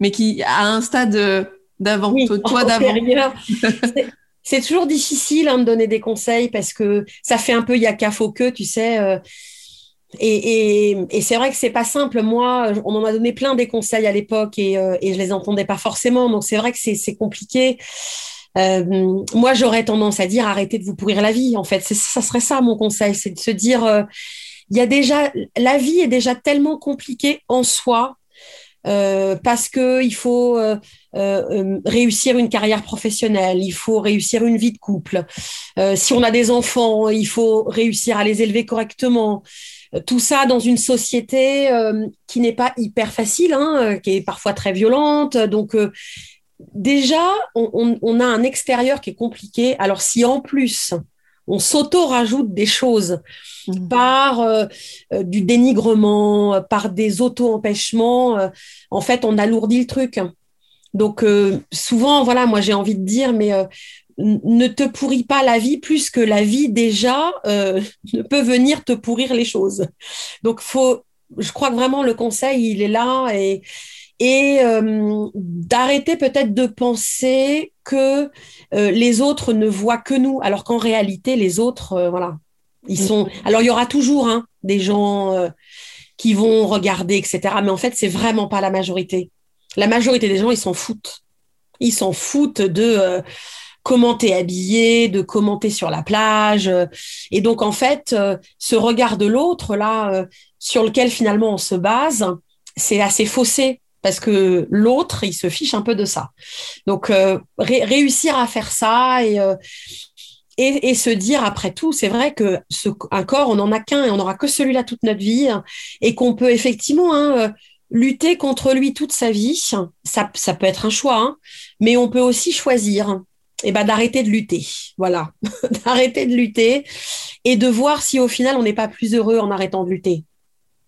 mais qui a un stade euh, d'avant, toi d'avant. c'est toujours difficile hein, de donner des conseils parce que ça fait un peu yaka faux que, tu sais. Et, c'est vrai que c'est pas simple. Moi, on m'en a donné plein des conseils à l'époque et, euh, et je les entendais pas forcément. Donc c'est vrai que c'est compliqué. Euh, moi, j'aurais tendance à dire arrêtez de vous pourrir la vie. En fait, ça serait ça mon conseil, c'est de se dire euh, il y a déjà la vie est déjà tellement compliquée en soi parce que il faut réussir une carrière professionnelle, il faut réussir une vie de couple. si on a des enfants, il faut réussir à les élever correctement tout ça dans une société euh, qui n'est pas hyper facile, hein, euh, qui est parfois très violente. Donc euh, déjà, on, a un extérieur qui est compliqué. Alors si en plus on s'auto-rajoute des choses mmh. par du dénigrement, par des auto-empêchements, en fait, on alourdit le truc. Donc souvent, voilà, moi j'ai envie de dire, mais ne te pourrit pas la vie plus que la vie déjà euh, ne peut venir te pourrir les choses. Donc faut, je crois que vraiment le conseil il est là et et euh, d'arrêter peut-être de penser que euh, les autres ne voient que nous, alors qu'en réalité les autres, voilà, ils sont. Alors il y aura toujours hein, des gens qui vont regarder, etc. Mais en fait c'est vraiment pas la majorité. La majorité des gens ils s'en foutent. Ils s'en foutent de comment t'es habillé, de commenter sur la plage. Et donc, en fait, euh, ce regard de l'autre, là, euh, sur lequel finalement on se base, c'est assez faussé parce que l'autre, il se fiche un peu de ça. Donc, euh, réussir à faire ça et, et, se dire, après tout, c'est vrai que un corps, on n'en a qu'un et on n'aura que celui-là toute notre vie et qu'on peut effectivement hein, lutter contre lui toute sa vie. Ça, peut être un choix, hein, mais on peut aussi choisir eh ben d'arrêter de lutter, voilà, d'arrêter de lutter et de voir si au final on n'est pas plus heureux en arrêtant de lutter.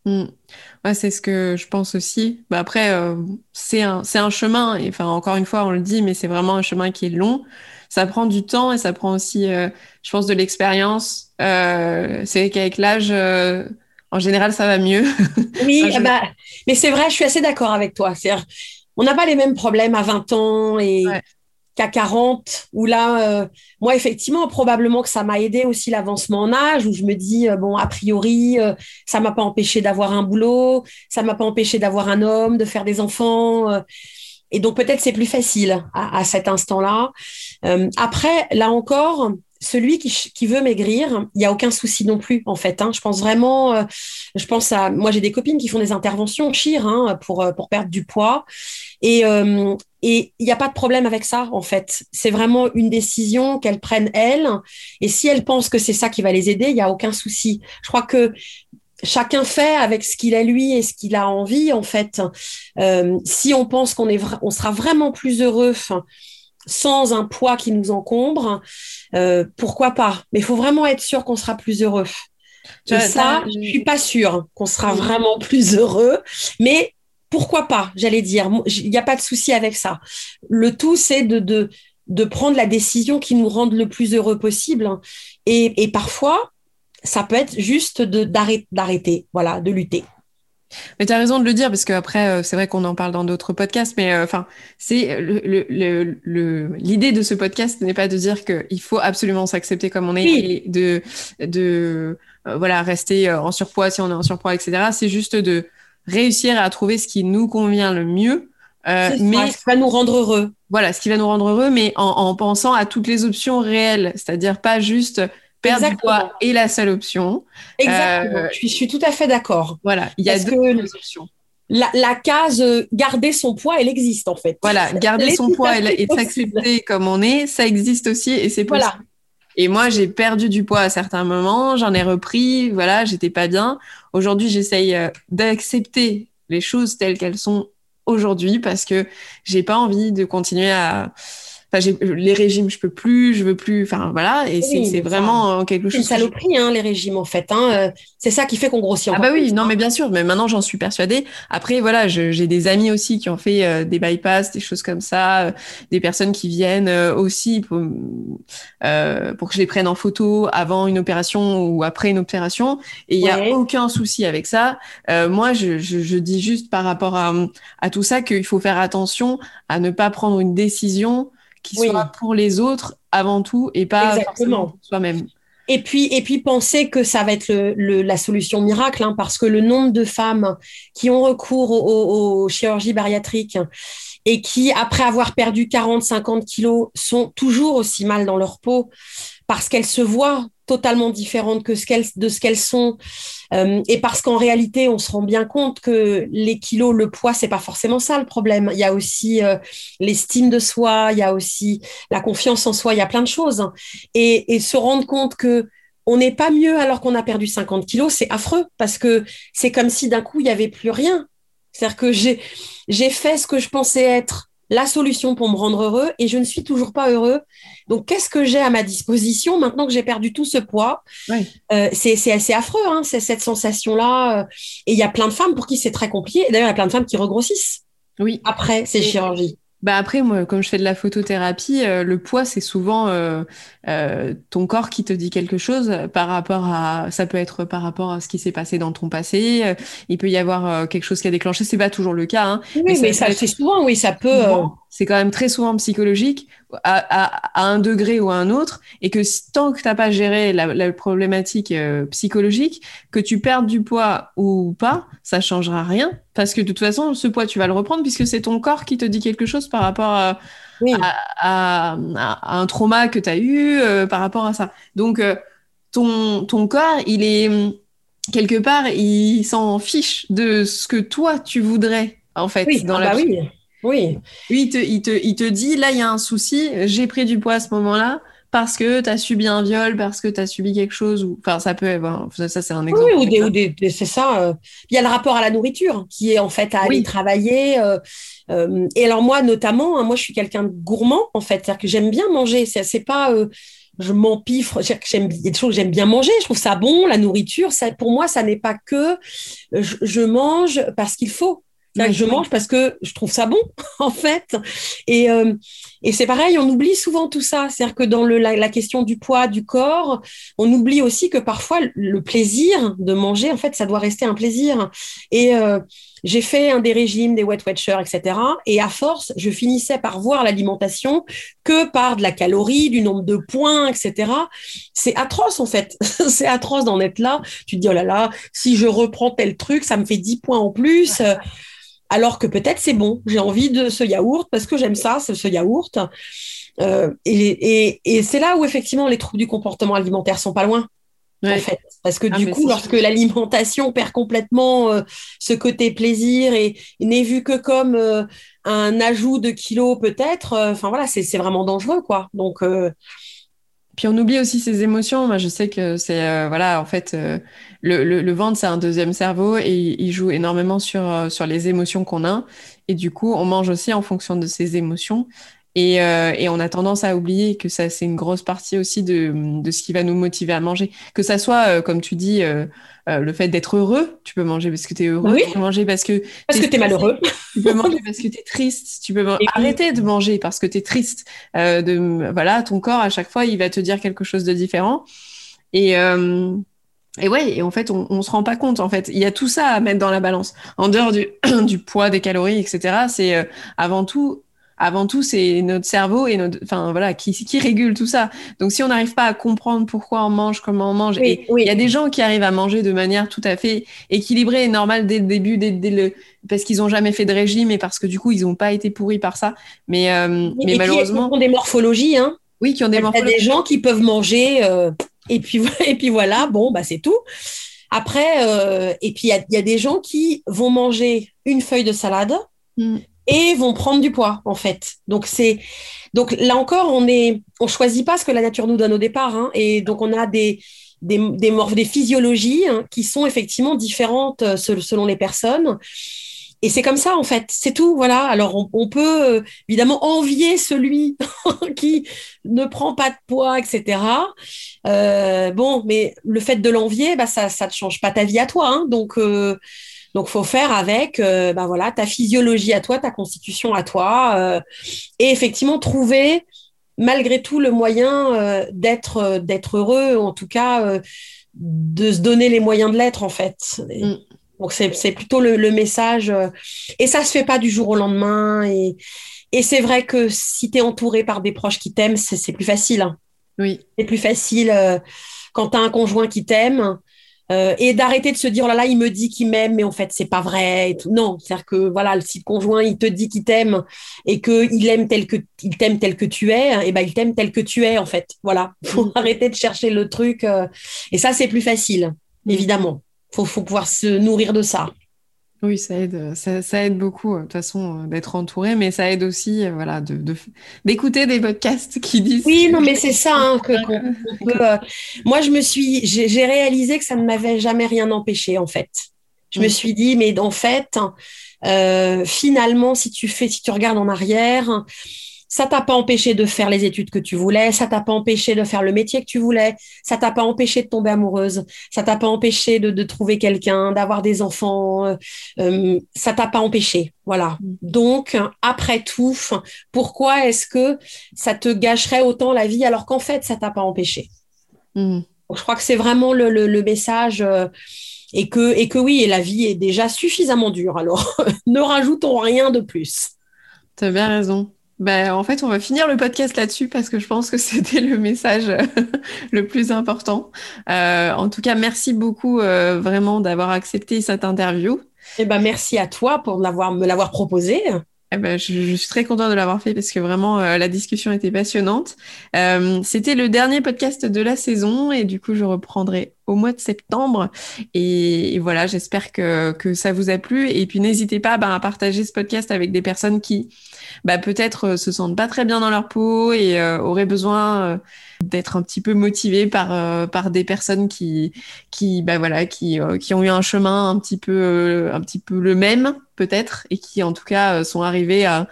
Hmm. Ouais, c'est ce que je pense aussi. Bah après, euh, c'est un, c'est un chemin. Et enfin, encore une fois, on le dit, mais c'est vraiment un chemin qui est long. Ça prend du temps et ça prend aussi, euh, je pense, de l'expérience. Euh, c'est qu'avec l'âge, en général, ça va mieux. Oui, bah, mais c'est vrai, je suis assez d'accord avec toi. On n'a pas les mêmes problèmes à 20 ans et qu'à 40, où là, euh, moi, effectivement, probablement que ça m'a aidé aussi l'avancement en âge, où je me dis, euh, bon, a priori, euh, ça m'a pas empêché d'avoir un boulot, ça m'a pas empêché d'avoir un homme, de faire des enfants. et donc, peut-être c'est plus facile à, cet instant-là. après, là encore, celui qui, veut maigrir, il n'y a aucun souci non plus, en fait. Hein. Je pense vraiment, je pense à, moi j'ai des copines qui font des interventions chir hein, pour, perdre du poids. Et et il n'y a pas de problème avec ça, en fait. C'est vraiment une décision qu'elles prennent elles. Et si elles pensent que c'est ça qui va les aider, il n'y a aucun souci. Je crois que chacun fait avec ce qu'il a lui et ce qu'il a envie, en fait. Euh, si on pense qu'on est, on sera vraiment plus heureux sans un poids qui nous encombre, euh, pourquoi pas? Mais il faut vraiment être sûr qu'on sera plus heureux. Et ça, je suis pas sûre qu'on sera vraiment plus heureux, mais pourquoi pas J'allais dire, il n'y a pas de souci avec ça. Le tout, c'est de, de, de prendre la décision qui nous rende le plus heureux possible. Et, et parfois, ça peut être juste d'arrêter, voilà, de lutter. Mais tu as raison de le dire parce qu'après, euh, c'est vrai qu'on en parle dans d'autres podcasts, mais euh, enfin, c'est l'idée le, le, de ce podcast n'est pas de dire qu'il faut absolument s'accepter comme on est et de, de euh, voilà, rester en surpoids si on est en surpoids, etc. C'est juste de réussir à trouver ce qui nous convient le mieux. mais ce qui va nous rendre heureux. Voilà, ce qui va nous rendre heureux, mais en, en pensant à toutes les options réelles, c'est-à-dire pas juste perdre du poids est la seule option. Exactement. Euh, je, suis, tout à fait d'accord. Voilà, il y a deux options. La, case euh, garder son poids, elle existe en fait. Voilà, garder son poids et, s'accepter comme on est, ça existe aussi et c'est possible. Voilà. Et moi, j'ai perdu du poids à certains moments, j'en ai repris, voilà, j'étais pas bien. Aujourd'hui, j'essaye euh, d'accepter les choses telles qu'elles sont aujourd'hui parce que j'ai pas envie de continuer à Enfin, les régimes, je peux plus, je veux plus. Enfin, voilà. Et c'est vraiment quelque chose. C'est une saloperie, hein, les régimes, en fait. Hein. Euh, c'est ça qui fait qu'on grossit. Ah bah oui, non, hein. mais bien sûr. Mais maintenant, j'en suis persuadée. Après, voilà, j'ai des amis aussi qui ont fait euh, des bypass, des choses comme ça, euh, des personnes qui viennent aussi pour, pour que je les prenne en photo avant une opération ou après une opération. Et il n'y a aucun souci avec ça. moi, je, je, je, dis juste par rapport à, à tout ça qu'il faut faire attention à ne pas prendre une décision qui soit pour les autres avant tout et pas forcément pour soi-même. Et puis, et puis penser que ça va être le, la solution miracle, hein, parce que le nombre de femmes qui ont recours aux, chirurgies bariatriques et qui, après avoir perdu 40, 50 kilos, sont toujours aussi mal dans leur peau parce qu'elles se voient totalement différentes que ce qu'elles, de ce qu'elles sont. Euh, et parce qu'en réalité, on se rend bien compte que les kilos, le poids, c'est pas forcément ça le problème. Il y a aussi euh, l'estime de soi, il y a aussi la confiance en soi, il y a plein de choses. Et, et se rendre compte que on n'est pas mieux alors qu'on a perdu 50 kilos, c'est affreux parce que c'est comme si d'un coup, il n'y avait plus rien. C'est-à-dire que j'ai, j'ai fait ce que je pensais être la solution pour me rendre heureux et je ne suis toujours pas heureux. Donc, qu'est-ce que j'ai à ma disposition maintenant que j'ai perdu tout ce poids? Euh, C'est assez affreux, hein, c'est cette sensation-là. Euh, et il y a plein de femmes pour qui c'est très compliqué. D'ailleurs, il y a plein de femmes qui regrossissent oui. après ces chirurgies. Bah après, moi, comme je fais de la photothérapie, euh, le poids, c'est souvent euh, euh, ton corps qui te dit quelque chose par rapport à. Ça peut être par rapport à ce qui s'est passé dans ton passé. il peut y avoir quelque chose qui a déclenché. C'est pas toujours le cas. Hein, oui, mais, ça, c'est souvent, oui, ça peut. C'est quand même très souvent psychologique à, à, à, un degré ou à un autre, et que tant que t'as pas géré la, la problématique psychologique, que tu perdes du poids ou pas, ça changera rien parce que de toute façon, ce poids, tu vas le reprendre puisque c'est ton corps qui te dit quelque chose par rapport à, un trauma que tu as eu, euh, par rapport à ça. Donc, euh, ton, ton corps, il est quelque part, il s'en fiche de ce que toi, tu voudrais, en fait, oui. dans ah la bah oui. Oui. Lui, il te, il, te, il te dit, là, il y a un souci, j'ai pris du poids à ce moment-là, parce que tu as subi un viol, parce que tu as subi quelque chose, ou enfin ça peut, ça, c'est un exemple. Oui, ou, des, c'est ça. Euh. Il y a le rapport à la nourriture qui est en fait à aller travailler. Euh, euh, et alors moi notamment, hein, moi je suis quelqu'un de gourmand en fait, c'est-à-dire que j'aime bien manger. C'est pas je m'empiffre, j'aime il y a des choses que j'aime bien manger, je trouve ça bon, la nourriture, ça, pour moi, ça n'est pas que je mange parce qu'il faut je mange parce que je trouve ça bon, en fait. Et, euh, et c'est pareil, on oublie souvent tout ça. C'est-à-dire que dans le, la, question du poids, du corps, on oublie aussi que parfois le plaisir de manger, en fait, ça doit rester un plaisir. Et euh, j'ai fait un des régimes, des wet watchers, etc. Et à force, je finissais par voir l'alimentation que par de la calorie, du nombre de points, etc. C'est atroce, en fait. c'est atroce d'en être là. Tu te dis, oh là là, si je reprends tel truc, ça me fait 10 points en plus alors que peut-être c'est bon. J'ai envie de ce yaourt parce que j'aime ça, ce, yaourt. Euh, et, c'est là où effectivement les troubles du comportement alimentaire sont pas loin. En fait, parce que ah, du coup, lorsque l'alimentation perd complètement euh, ce côté plaisir et, n'est vu que comme euh, un ajout de kilos peut-être, enfin voilà, c'est vraiment dangereux quoi. Donc puis on oublie aussi ses émotions. Moi, je sais que c'est euh, voilà, en fait, euh, le, ventre c'est un deuxième cerveau et il joue énormément sur euh, sur les émotions qu'on a. Et du coup, on mange aussi en fonction de ses émotions. Et, et on a tendance à oublier que ça c'est une grosse partie aussi de, de ce qui va nous motiver à manger. Que ça soit, comme tu dis, euh, le fait d'être heureux, tu peux manger parce que tu es heureux, oui. tu peux manger parce que parce que tu es malheureux, tu peux manger parce que tu es triste, tu peux arrêter de manger parce que tu es triste. Euh, de voilà, ton corps à chaque fois, il va te dire quelque chose de différent. Et euh, et ouais, et en fait, on, on se rend pas compte. En fait, il y a tout ça à mettre dans la balance. En dehors du, du poids, des calories, etc. C'est avant tout avant tout, c'est notre cerveau et notre, enfin voilà, qui, qui régule tout ça. Donc, si on n'arrive pas à comprendre pourquoi on mange, comment on mange, et il y a des gens qui arrivent à manger de manière tout à fait équilibrée et normale dès le début, dès, le, parce qu'ils ont jamais fait de régime et parce que du coup, ils n'ont pas été pourris par ça. Mais, euh, mais malheureusement, qui ont des morphologies, hein. Oui, qui ont des morphologies. Il y a des gens qui peuvent manger euh, et puis et puis voilà, bon bah c'est tout. Après, euh, et puis il y, a, des gens qui vont manger une feuille de salade. Mm et vont prendre du poids en fait. Donc c'est donc là encore on est on choisit pas ce que la nature nous donne au départ hein, et donc on a des des des, des physiologies hein, qui sont effectivement différentes euh, selon les personnes. et c'est comme ça en fait, c'est tout. Voilà. Alors on, peut euh, évidemment envier celui qui ne prend pas de poids, etc. Euh, bon, mais le fait de l'envier, bah, ça, ça ne change pas ta vie à toi. Hein. donc donc faut faire avec, bah, voilà, ta physiologie à toi, ta constitution à toi, et effectivement trouver malgré tout le moyen d'être d'être heureux, en tout cas de se donner les moyens de l'être en fait. Mm. Donc c'est plutôt le, message. Euh, et ça se fait pas du jour au lendemain. Et, et c'est vrai que si tu es entouré par des proches qui t'aiment, c'est plus facile. Hein. Oui. C'est plus facile euh, quand tu as un conjoint qui t'aime. Euh, et d'arrêter de se dire oh là là il me dit qu'il m'aime mais en fait c'est pas vrai non c'est à dire que voilà si le conjoint il te dit qu'il t'aime et que il aime tel que il t'aime tel que tu es et eh ben il t'aime tel que tu es en fait. Voilà. Faut mm. arrêter de chercher le truc et ça c'est plus facile évidemment. Faut, faut pouvoir se nourrir de ça. Oui, ça aide, ça, aide beaucoup, euh, de toute façon, euh, d'être entouré, mais ça aide aussi, euh, voilà, de, d'écouter des podcasts qui disent. Oui, non, mais c'est ça hein, que, moi, je me suis, j'ai, réalisé que ça ne m'avait jamais rien empêché, en fait. Je me suis dit, mais en fait, finalement, si tu fais, si tu regardes en arrière, ça t'a pas empêché de faire les études que tu voulais, ça t'a pas empêché de faire le métier que tu voulais, ça t'a pas empêché de tomber amoureuse, ça t'a pas empêché de, trouver quelqu'un, d'avoir des enfants, euh, euh, ça t'a pas empêché. Voilà. Mm. Donc, après tout, pourquoi est-ce que ça te gâcherait autant la vie alors qu'en fait, ça t'a pas empêché? Mm. Je crois que c'est vraiment le, message. Euh, et que, et que oui, et la vie est déjà suffisamment dure. Alors, ne rajoutons rien de plus. Tu as bien raison. Ben, en fait, on va finir le podcast là-dessus parce que je pense que c'était le message le plus important. Euh, en tout cas, merci beaucoup euh, vraiment d'avoir accepté cette interview. Eh ben, merci à toi pour me l'avoir proposé. Eh ben, je, je, suis très contente de l'avoir fait parce que vraiment euh, la discussion était passionnante. Euh, C'était le dernier podcast de la saison et du coup je reprendrai au mois de septembre. Et, voilà, j'espère que, que ça vous a plu. Et puis n'hésitez pas ben, à partager ce podcast avec des personnes qui bah, peut-être euh, se sentent pas très bien dans leur peau et euh, auraient besoin euh, d'être un petit peu motivés par par des personnes qui qui bah voilà qui qui ont eu un chemin un petit peu un petit peu le même peut-être et qui en tout cas sont arrivés à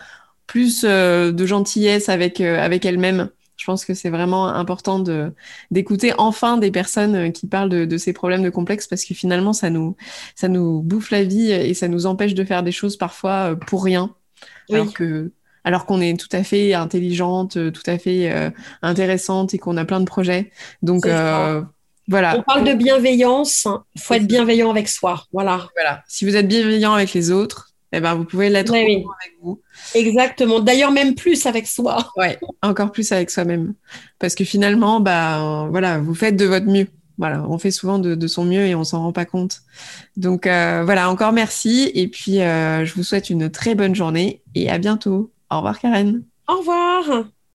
plus de gentillesse avec avec elles-mêmes je pense que c'est vraiment important de d'écouter enfin des personnes qui parlent de, de, ces problèmes de complexe parce que finalement ça nous ça nous bouffe la vie et ça nous empêche de faire des choses parfois pour rien alors que alors qu'on est tout à fait intelligente, tout à fait euh, intéressante et qu'on a plein de projets. Donc euh, voilà. On parle de bienveillance, il faut être bienveillant avec soi. Voilà. Voilà. Si vous êtes bienveillant avec les autres, eh ben, vous pouvez l'être avec vous. Exactement. D'ailleurs, même plus avec soi. Ouais, encore plus avec soi-même. Parce que finalement, bah, voilà, vous faites de votre mieux. Voilà, on fait souvent de, son mieux et on s'en rend pas compte. Donc euh, voilà, encore merci. Et puis, je vous souhaite une très bonne journée et à bientôt. Au revoir Karen. Au revoir.